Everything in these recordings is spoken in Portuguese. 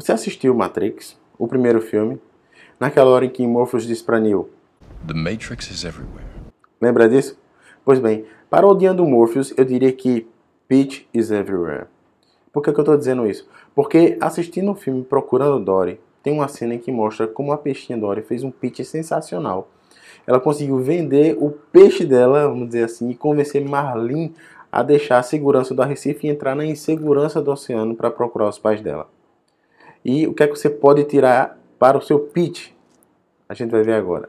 Você assistiu Matrix, o primeiro filme, naquela hora em que Morpheus diz para Neo: The Matrix is everywhere. Lembra disso? Pois bem, parodiando Morpheus, eu diria que Peach is everywhere. Por que, que eu estou dizendo isso? Porque assistindo o filme Procurando Dory, tem uma cena em que mostra como a peixinha Dory fez um pitch sensacional. Ela conseguiu vender o peixe dela, vamos dizer assim, e convencer Marlin a deixar a segurança do Recife e entrar na insegurança do oceano para procurar os pais dela. E o que é que você pode tirar para o seu pitch? A gente vai ver agora.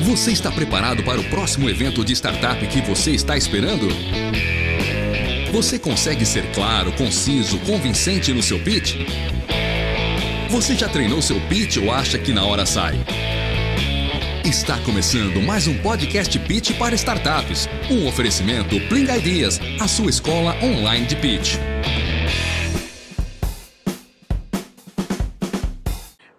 Você está preparado para o próximo evento de startup que você está esperando? Você consegue ser claro, conciso, convincente no seu pitch? Você já treinou seu pitch ou acha que na hora sai? Está começando mais um podcast Pitch para startups. Um oferecimento Pling Ideas, a sua escola online de pitch.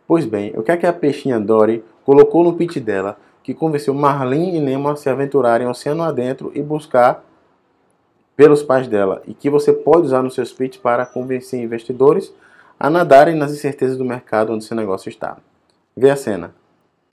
Pois bem, o que é que a peixinha Dory colocou no pitch dela que convenceu Marlin e Nemo a se aventurarem oceano adentro e buscar pelos pais dela e que você pode usar nos seus pitches para convencer investidores a nadarem nas incertezas do mercado onde seu negócio está. Vê a cena.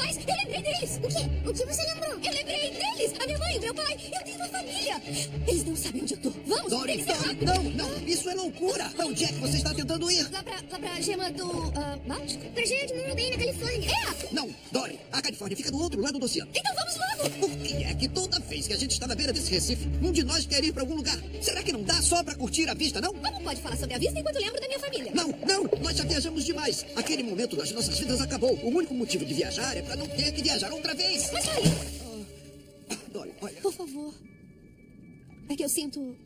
pais, eu lembrei deles. O quê? O que você lembrou? Eu lembrei deles. A minha mãe, meu pai. Eu tenho uma família. Eles não sabem onde eu tô. Vamos, Dory, eles Dory, não, não. Isso é loucura. Onde é que você está tentando ir? Lá pra, lá pra gema do uh, Báltico? Pra gema de Morro Bay, na Califórnia. É! Não, Dory, a Califórnia fica do outro lado do oceano. Então vamos logo. Por que é que toda vez que a gente está na beira desse Recife, um de nós quer ir pra algum lugar? Será que não dá só pra curtir a vista, não? Como pode falar sobre a vista enquanto lembro da minha família? Não, não. Nós já viajamos demais. Aquele momento das nossas vidas acabou. O único motivo de viajar é não ter que viajar outra vez. Mas. Ah, Dory, olha. Por favor. É que eu sinto...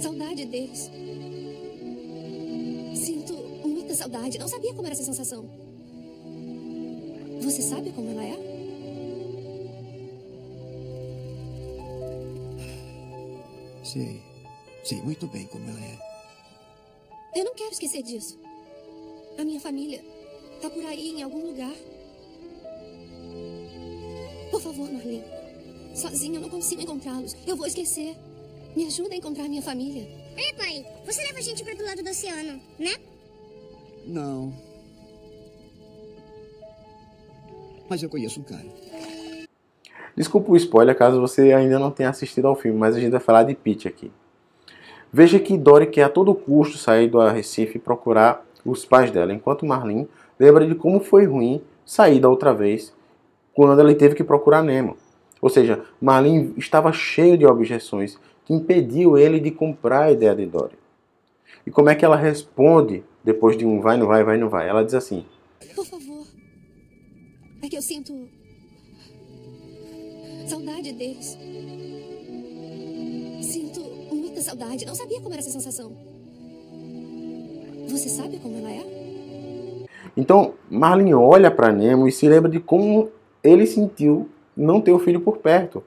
Saudade deles. Sinto muita saudade. Não sabia como era essa sensação. Você sabe como ela é? Sei. Sei muito bem como ela é. Eu não quero esquecer disso. A minha família tá por aí em algum lugar. Por favor, Marlene. Sozinha eu não consigo encontrá-los. Eu vou esquecer. Me ajuda a encontrar minha família. Ei, pai, você leva a gente para do lado do oceano, né? Não. Mas eu conheço um cara. Desculpa o spoiler caso você ainda não tenha assistido ao filme, mas a gente vai falar de Pete aqui. Veja que Dory quer a todo custo sair do Recife e procurar os pais dela, enquanto Marlene lembra de como foi ruim sair da outra vez quando ele teve que procurar Nemo. Ou seja, Marlene estava cheio de objeções que impediu ele de comprar a ideia de Dory. E como é que ela responde depois de um vai, não vai, vai, não vai? Ela diz assim: Por favor. É que eu sinto. Saudade deles. Sinto muita saudade. Não sabia como era essa sensação. Você sabe como ela é? Então, Marlin olha para Nemo e se lembra de como ele sentiu não ter o filho por perto.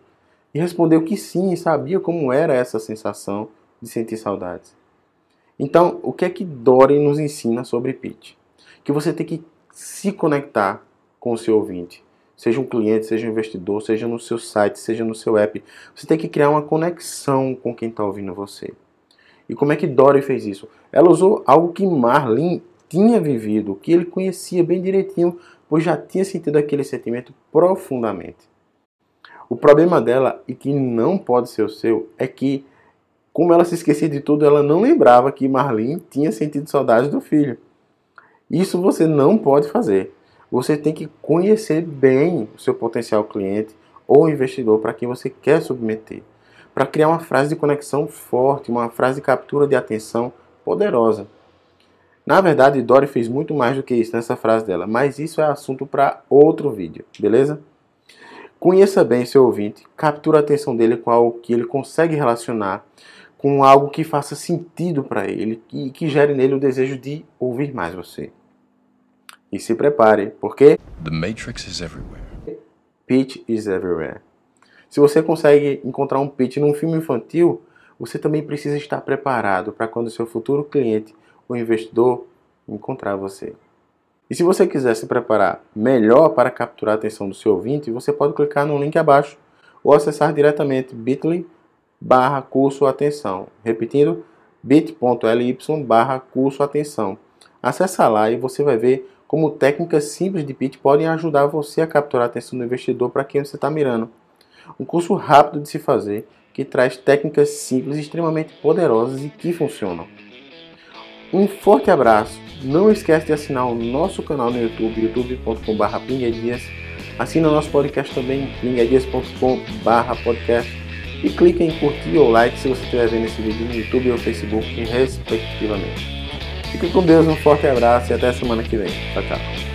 E respondeu que sim, sabia como era essa sensação de sentir saudades. Então, o que é que Dory nos ensina sobre Pete? Que você tem que se conectar com o seu ouvinte. Seja um cliente, seja um investidor, seja no seu site, seja no seu app. Você tem que criar uma conexão com quem está ouvindo você. E como é que Dory fez isso? Ela usou algo que Marlin tinha vivido, que ele conhecia bem direitinho, pois já tinha sentido aquele sentimento profundamente. O problema dela, e que não pode ser o seu, é que, como ela se esquecia de tudo, ela não lembrava que Marlene tinha sentido saudade do filho. Isso você não pode fazer. Você tem que conhecer bem o seu potencial cliente ou investidor para quem você quer submeter, para criar uma frase de conexão forte, uma frase de captura de atenção poderosa. Na verdade, Dory fez muito mais do que isso nessa frase dela, mas isso é assunto para outro vídeo, beleza? Conheça bem seu ouvinte, capture a atenção dele com algo que ele consegue relacionar com algo que faça sentido para ele e que gere nele o desejo de ouvir mais você. E se prepare, porque The Matrix is everywhere. Pitch is everywhere. Se você consegue encontrar um pitch num filme infantil, você também precisa estar preparado para quando seu futuro cliente ou investidor encontrar você. E se você quiser se preparar melhor para capturar a atenção do seu ouvinte, você pode clicar no link abaixo ou acessar diretamente bit.ly barra curso atenção. Repetindo, bit.ly barra curso atenção. Acesse lá e você vai ver como técnicas simples de pitch podem ajudar você a capturar a atenção do investidor para quem você está mirando. Um curso rápido de se fazer que traz técnicas simples extremamente poderosas e que funcionam. Um forte abraço. Não esquece de assinar o nosso canal no YouTube, youtube.com.br pinguedias. Assina nosso podcast também, pinguedias.com.br podcast. E clique em curtir ou like se você estiver vendo esse vídeo no YouTube ou Facebook, respectivamente. Fique com Deus, um forte abraço e até semana que vem. Tchau, tchau.